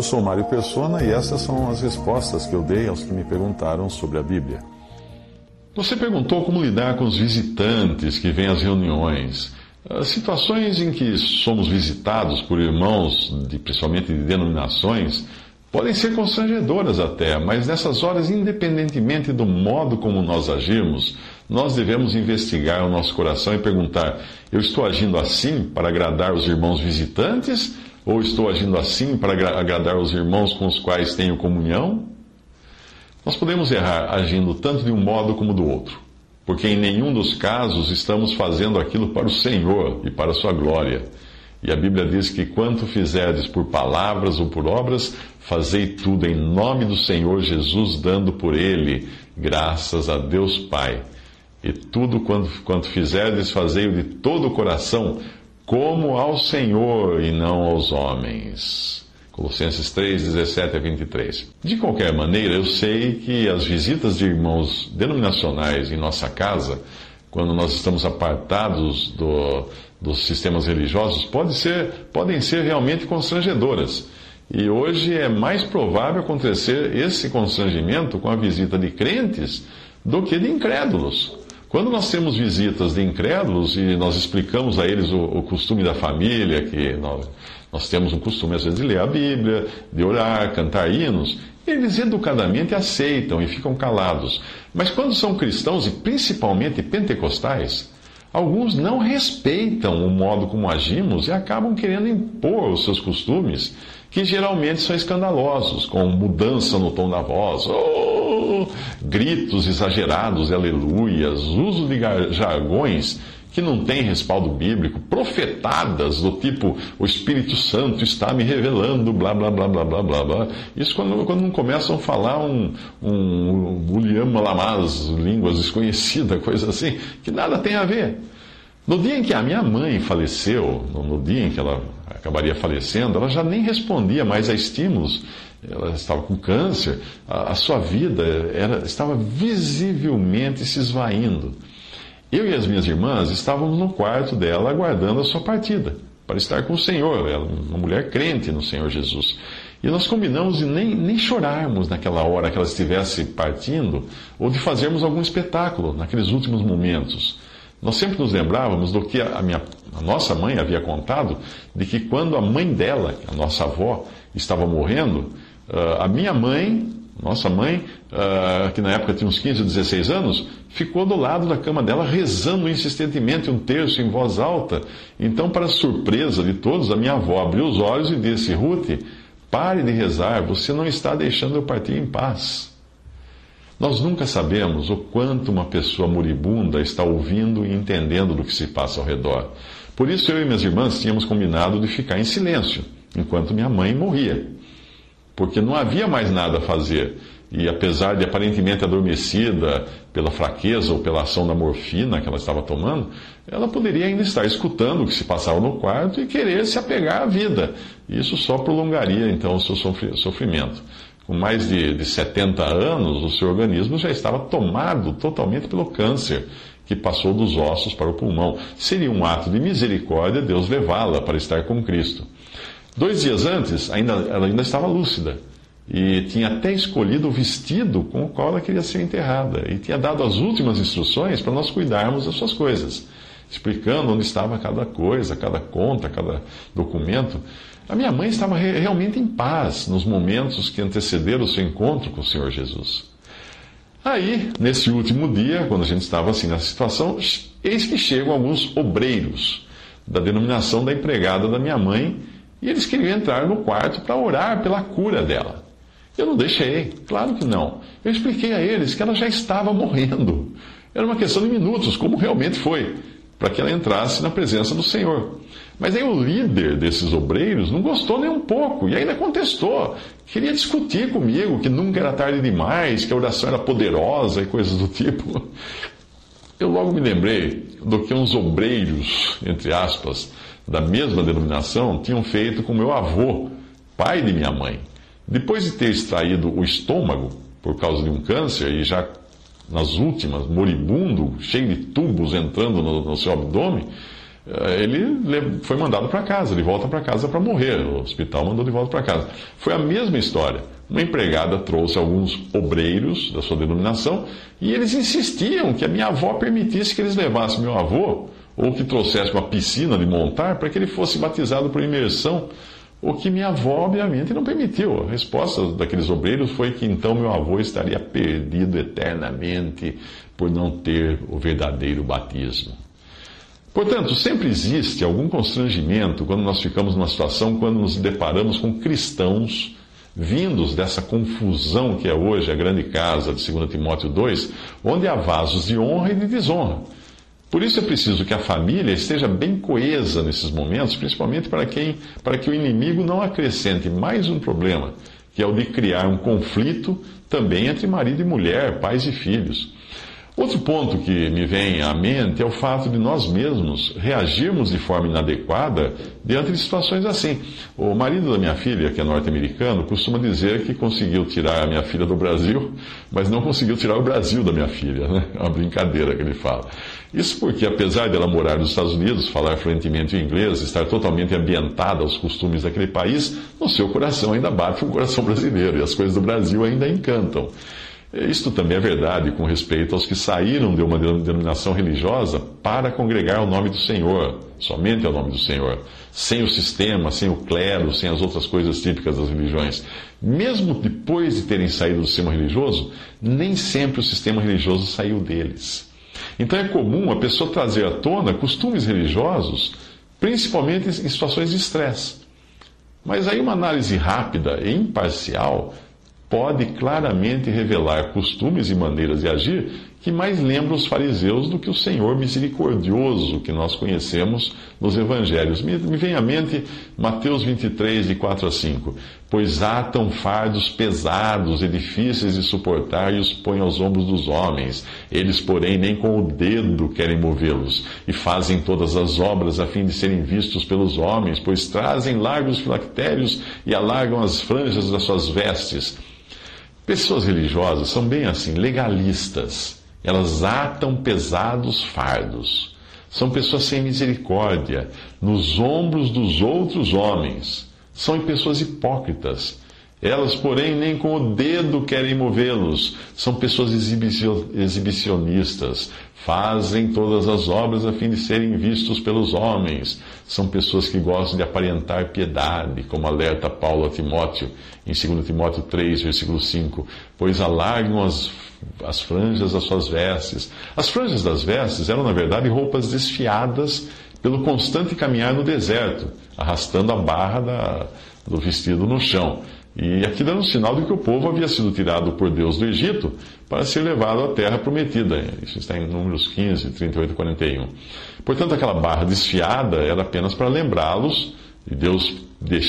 Eu sou Mário Persona e essas são as respostas que eu dei aos que me perguntaram sobre a Bíblia. Você perguntou como lidar com os visitantes que vêm às reuniões. Situações em que somos visitados por irmãos, de, principalmente de denominações, podem ser constrangedoras até, mas nessas horas, independentemente do modo como nós agirmos, nós devemos investigar o nosso coração e perguntar: eu estou agindo assim para agradar os irmãos visitantes? Ou estou agindo assim para agradar os irmãos com os quais tenho comunhão? Nós podemos errar agindo tanto de um modo como do outro, porque em nenhum dos casos estamos fazendo aquilo para o Senhor e para a sua glória. E a Bíblia diz que quanto fizerdes por palavras ou por obras, fazei tudo em nome do Senhor Jesus, dando por ele graças a Deus Pai. E tudo quanto, quanto fizerdes, fazei-o de todo o coração, como ao Senhor e não aos homens. Colossenses 3, 17 a 23. De qualquer maneira, eu sei que as visitas de irmãos denominacionais em nossa casa, quando nós estamos apartados do, dos sistemas religiosos, pode ser, podem ser realmente constrangedoras. E hoje é mais provável acontecer esse constrangimento com a visita de crentes do que de incrédulos. Quando nós temos visitas de incrédulos e nós explicamos a eles o, o costume da família, que nós, nós, temos um costume às vezes de ler a Bíblia, de orar, cantar hinos, eles educadamente aceitam e ficam calados. Mas quando são cristãos e principalmente pentecostais, alguns não respeitam o modo como agimos e acabam querendo impor os seus costumes, que geralmente são escandalosos, com mudança no tom da voz. Gritos exagerados, aleluias, uso de jargões que não tem respaldo bíblico, profetadas do tipo o Espírito Santo está me revelando, blá blá blá blá blá blá blá. Isso quando, quando não começam a falar um, um William Lamas, línguas desconhecidas, coisa assim, que nada tem a ver. No dia em que a minha mãe faleceu, no dia em que ela acabaria falecendo, ela já nem respondia mais a estímulos ela estava com câncer, a, a sua vida era, estava visivelmente se esvaindo. Eu e as minhas irmãs estávamos no quarto dela aguardando a sua partida, para estar com o Senhor, ela, uma mulher crente no Senhor Jesus. E nós combinamos de nem, nem chorarmos naquela hora que ela estivesse partindo, ou de fazermos algum espetáculo naqueles últimos momentos. Nós sempre nos lembrávamos do que a, minha, a nossa mãe havia contado, de que quando a mãe dela, a nossa avó, estava morrendo, Uh, a minha mãe, nossa mãe, uh, que na época tinha uns 15 ou 16 anos, ficou do lado da cama dela rezando insistentemente um terço em voz alta. Então, para surpresa de todos, a minha avó abriu os olhos e disse: Ruth, pare de rezar, você não está deixando eu partir em paz. Nós nunca sabemos o quanto uma pessoa moribunda está ouvindo e entendendo do que se passa ao redor. Por isso, eu e minhas irmãs tínhamos combinado de ficar em silêncio enquanto minha mãe morria porque não havia mais nada a fazer. E apesar de aparentemente adormecida pela fraqueza ou pela ação da morfina que ela estava tomando, ela poderia ainda estar escutando o que se passava no quarto e querer se apegar à vida. Isso só prolongaria então o seu sofrimento. Com mais de, de 70 anos, o seu organismo já estava tomado totalmente pelo câncer que passou dos ossos para o pulmão. Seria um ato de misericórdia Deus levá-la para estar com Cristo. Dois dias antes, ainda, ela ainda estava lúcida e tinha até escolhido o vestido com o qual ela queria ser enterrada e tinha dado as últimas instruções para nós cuidarmos das suas coisas, explicando onde estava cada coisa, cada conta, cada documento. A minha mãe estava re realmente em paz nos momentos que antecederam o seu encontro com o Senhor Jesus. Aí, nesse último dia, quando a gente estava assim nessa situação, eis que chegam alguns obreiros da denominação da empregada da minha mãe e eles queriam entrar no quarto para orar pela cura dela. Eu não deixei, claro que não. Eu expliquei a eles que ela já estava morrendo. Era uma questão de minutos, como realmente foi. para que ela entrasse na presença do Senhor. Mas aí o líder desses obreiros não gostou nem um pouco e ainda contestou. Queria discutir comigo que nunca era tarde demais, que a oração era poderosa e coisas do tipo. Eu logo me lembrei do que uns obreiros, entre aspas, da mesma denominação, tinham feito com meu avô, pai de minha mãe. Depois de ter extraído o estômago por causa de um câncer e já nas últimas, moribundo, cheio de tubos entrando no, no seu abdômen, eh, ele foi mandado para casa, de volta para casa para morrer. O hospital mandou de volta para casa. Foi a mesma história. Uma empregada trouxe alguns obreiros da sua denominação e eles insistiam que a minha avó permitisse que eles levassem meu avô ou que trouxesse uma piscina de montar para que ele fosse batizado por imersão, o que minha avó, obviamente, não permitiu. A resposta daqueles obreiros foi que então meu avô estaria perdido eternamente por não ter o verdadeiro batismo. Portanto, sempre existe algum constrangimento quando nós ficamos numa situação quando nos deparamos com cristãos vindos dessa confusão que é hoje a grande casa de 2 Timóteo 2, onde há vasos de honra e de desonra. Por isso é preciso que a família esteja bem coesa nesses momentos, principalmente para, quem, para que o inimigo não acrescente mais um problema, que é o de criar um conflito também entre marido e mulher, pais e filhos. Outro ponto que me vem à mente é o fato de nós mesmos reagirmos de forma inadequada diante de situações assim. O marido da minha filha, que é norte-americano, costuma dizer que conseguiu tirar a minha filha do Brasil, mas não conseguiu tirar o Brasil da minha filha. Né? É uma brincadeira que ele fala. Isso porque, apesar dela morar nos Estados Unidos, falar fluentemente o inglês, estar totalmente ambientada aos costumes daquele país, no seu coração ainda bate um coração brasileiro e as coisas do Brasil ainda encantam. Isto também é verdade com respeito aos que saíram de uma denominação religiosa para congregar o nome do Senhor, somente ao nome do Senhor, sem o sistema, sem o clero, sem as outras coisas típicas das religiões. Mesmo depois de terem saído do sistema religioso, nem sempre o sistema religioso saiu deles. Então é comum a pessoa trazer à tona costumes religiosos, principalmente em situações de estresse. Mas aí uma análise rápida e imparcial pode claramente revelar costumes e maneiras de agir que mais lembram os fariseus do que o Senhor misericordioso que nós conhecemos nos evangelhos. Me, vem à mente Mateus 23, de 4 a 5. Pois atam fardos pesados e difíceis de suportar e os põem aos ombros dos homens. Eles, porém, nem com o dedo querem movê-los. E fazem todas as obras a fim de serem vistos pelos homens, pois trazem largos filactérios e alargam as franjas das suas vestes Pessoas religiosas são bem assim, legalistas. Elas atam pesados fardos. São pessoas sem misericórdia, nos ombros dos outros homens. São pessoas hipócritas elas, porém, nem com o dedo querem movê-los. São pessoas exibicionistas. Fazem todas as obras a fim de serem vistos pelos homens. São pessoas que gostam de aparentar piedade, como alerta Paulo a Timóteo, em 2 Timóteo 3, versículo 5. Pois alargam as, as franjas das suas vestes. As franjas das vestes eram, na verdade, roupas desfiadas pelo constante caminhar no deserto, arrastando a barra da, do vestido no chão. E aquilo era um sinal de que o povo havia sido tirado por Deus do Egito para ser levado à terra prometida. Isso está em Números 15, 38 e 41. Portanto, aquela barra desfiada era apenas para lembrá-los, e Deus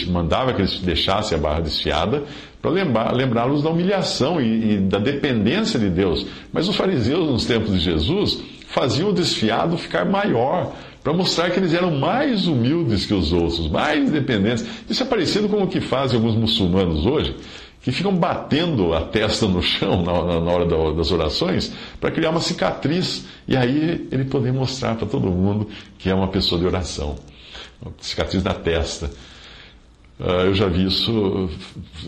mandava que eles deixassem a barra desfiada, para lembrá-los da humilhação e, e da dependência de Deus. Mas os fariseus, nos tempos de Jesus, faziam o desfiado ficar maior para mostrar que eles eram mais humildes que os outros, mais independentes. Isso é parecido com o que fazem alguns muçulmanos hoje, que ficam batendo a testa no chão na, na hora das orações para criar uma cicatriz e aí ele poder mostrar para todo mundo que é uma pessoa de oração. Uma cicatriz na testa. Uh, eu já vi isso,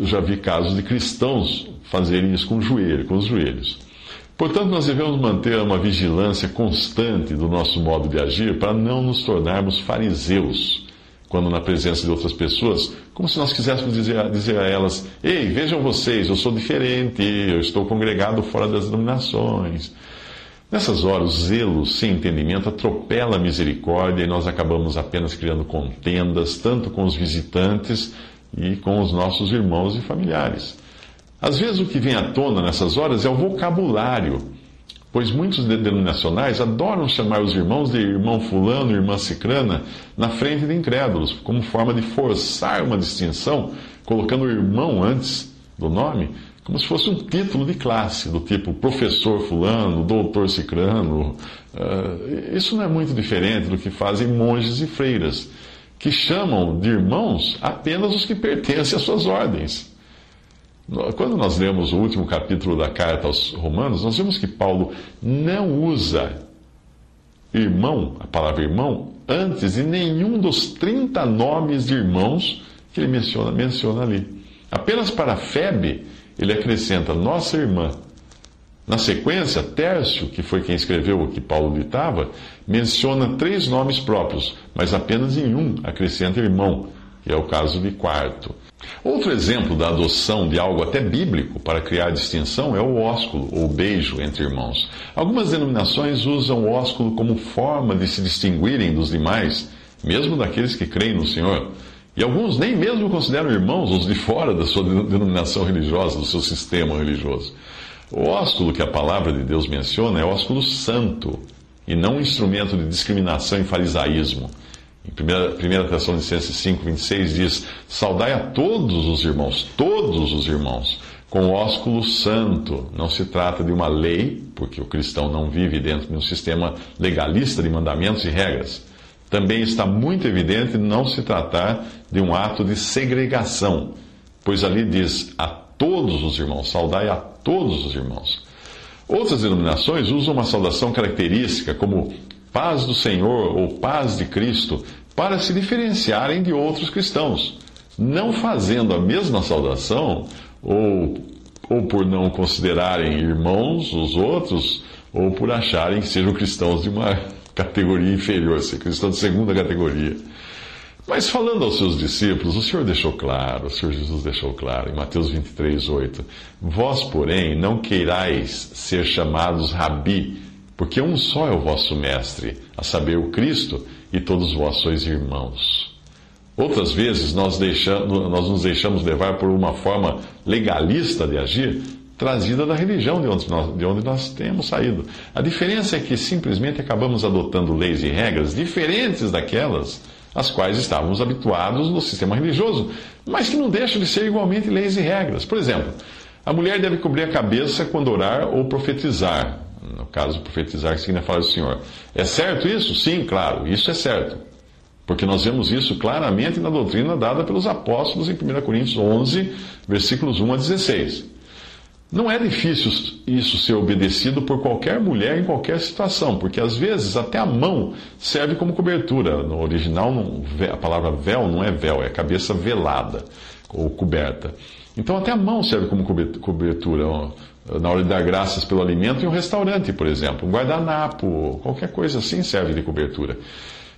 já vi casos de cristãos fazerem isso com o joelho, com os joelhos. Portanto, nós devemos manter uma vigilância constante do nosso modo de agir para não nos tornarmos fariseus quando na presença de outras pessoas, como se nós quiséssemos dizer, dizer a elas: Ei, vejam vocês, eu sou diferente, eu estou congregado fora das denominações. Nessas horas, o zelo sem entendimento atropela a misericórdia e nós acabamos apenas criando contendas, tanto com os visitantes e com os nossos irmãos e familiares. Às vezes o que vem à tona nessas horas é o vocabulário pois muitos denominacionais adoram chamar os irmãos de irmão fulano, irmã cicrana, na frente de incrédulos, como forma de forçar uma distinção, colocando o irmão antes do nome, como se fosse um título de classe, do tipo professor fulano, doutor cicrano. Uh, isso não é muito diferente do que fazem monges e freiras, que chamam de irmãos apenas os que pertencem às suas ordens. Quando nós lemos o último capítulo da carta aos Romanos, nós vemos que Paulo não usa irmão, a palavra irmão, antes de nenhum dos 30 nomes de irmãos que ele menciona, menciona ali. Apenas para Febe, ele acrescenta nossa irmã. Na sequência, Tércio, que foi quem escreveu o que Paulo ditava, menciona três nomes próprios, mas apenas em um acrescenta irmão, que é o caso de quarto. Outro exemplo da adoção de algo até bíblico para criar distinção é o ósculo, ou beijo entre irmãos. Algumas denominações usam o ósculo como forma de se distinguirem dos demais, mesmo daqueles que creem no Senhor. E alguns nem mesmo consideram irmãos os de fora da sua denominação religiosa, do seu sistema religioso. O ósculo que a palavra de Deus menciona é ósculo santo, e não um instrumento de discriminação e farisaísmo. Em 1 Tessalonicenses 5, 26 diz: Saudai a todos os irmãos, todos os irmãos, com ósculo santo. Não se trata de uma lei, porque o cristão não vive dentro de um sistema legalista de mandamentos e regras. Também está muito evidente não se tratar de um ato de segregação, pois ali diz a todos os irmãos, saudai a todos os irmãos. Outras denominações usam uma saudação característica, como paz do Senhor ou paz de Cristo, para se diferenciarem de outros cristãos, não fazendo a mesma saudação, ou, ou por não considerarem irmãos os outros, ou por acharem que sejam cristãos de uma categoria inferior, ser cristãos de segunda categoria. Mas falando aos seus discípulos, o Senhor deixou claro, o Senhor Jesus deixou claro, em Mateus 23, 8: Vós, porém, não queirais ser chamados rabi, porque um só é o vosso mestre, a saber, o Cristo, e todos vós sois irmãos. Outras vezes nós, deixamos, nós nos deixamos levar por uma forma legalista de agir, trazida da religião de onde, nós, de onde nós temos saído. A diferença é que simplesmente acabamos adotando leis e regras diferentes daquelas às quais estávamos habituados no sistema religioso, mas que não deixam de ser igualmente leis e regras. Por exemplo, a mulher deve cobrir a cabeça quando orar ou profetizar. No caso, profetizar significa falar do Senhor. É certo isso? Sim, claro, isso é certo. Porque nós vemos isso claramente na doutrina dada pelos apóstolos em 1 Coríntios 11, versículos 1 a 16. Não é difícil isso ser obedecido por qualquer mulher em qualquer situação, porque às vezes até a mão serve como cobertura. No original, a palavra véu não é véu, é cabeça velada ou coberta. Então até a mão serve como cobertura na hora de dar graças pelo alimento em um restaurante, por exemplo. Um guardanapo, qualquer coisa assim serve de cobertura.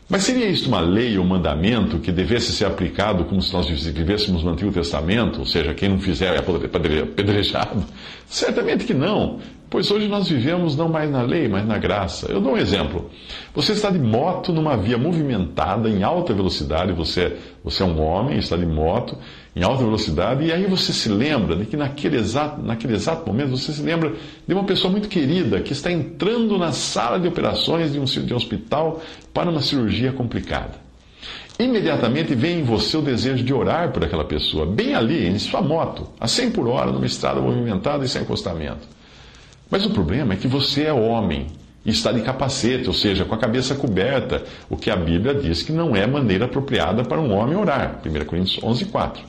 Mas seria isto uma lei ou mandamento que devesse ser aplicado como se nós vivêssemos no Antigo Testamento? Ou seja, quem não fizer é apedrejado? Certamente que não, pois hoje nós vivemos não mais na lei, mas na graça. Eu dou um exemplo. Você está de moto numa via movimentada em alta velocidade, você, você é um homem, está de moto em alta velocidade, e aí você se lembra de que naquele exato, naquele exato momento você se lembra de uma pessoa muito querida que está entrando na sala de operações de um, de um hospital para uma cirurgia complicada. Imediatamente vem em você o desejo de orar por aquela pessoa, bem ali, em sua moto, a 100 por hora, numa estrada movimentada e sem encostamento. Mas o problema é que você é homem e está de capacete, ou seja, com a cabeça coberta, o que a Bíblia diz que não é maneira apropriada para um homem orar. 1 Coríntios 11, 4.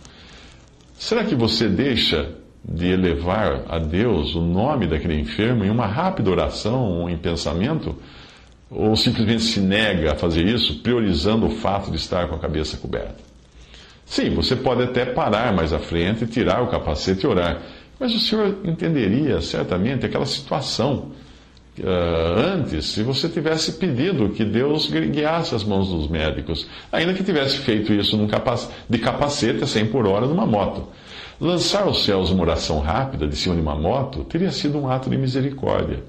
Será que você deixa de elevar a Deus o nome daquele enfermo em uma rápida oração ou em pensamento? Ou simplesmente se nega a fazer isso, priorizando o fato de estar com a cabeça coberta? Sim, você pode até parar mais à frente, tirar o capacete e orar. Mas o senhor entenderia certamente aquela situação uh, antes se você tivesse pedido que Deus guiasse as mãos dos médicos, ainda que tivesse feito isso capac de capacete a 100 por hora numa moto. Lançar aos céus uma oração rápida de cima de uma moto teria sido um ato de misericórdia.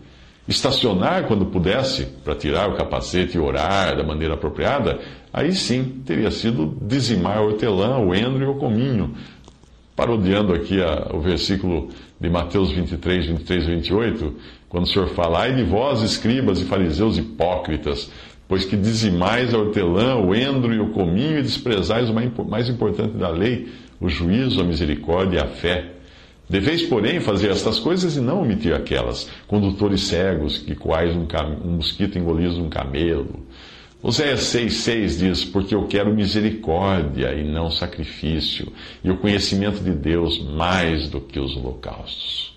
Estacionar quando pudesse, para tirar o capacete e orar da maneira apropriada, aí sim teria sido dizimar hortelã, o endro e o cominho, parodiando aqui a, o versículo de Mateus 23, 23 e 28, Quando o Senhor fala, ai de vós, escribas e fariseus hipócritas, pois que dizimais a hortelã, o endro e o cominho e desprezais o mais importante da lei, o juízo, a misericórdia e a fé. Deveis, porém, fazer estas coisas e não omitir aquelas, condutores cegos, que quais um, um mosquito engolis um camelo. Oséias 6,6 diz: Porque eu quero misericórdia e não sacrifício, e o conhecimento de Deus mais do que os holocaustos.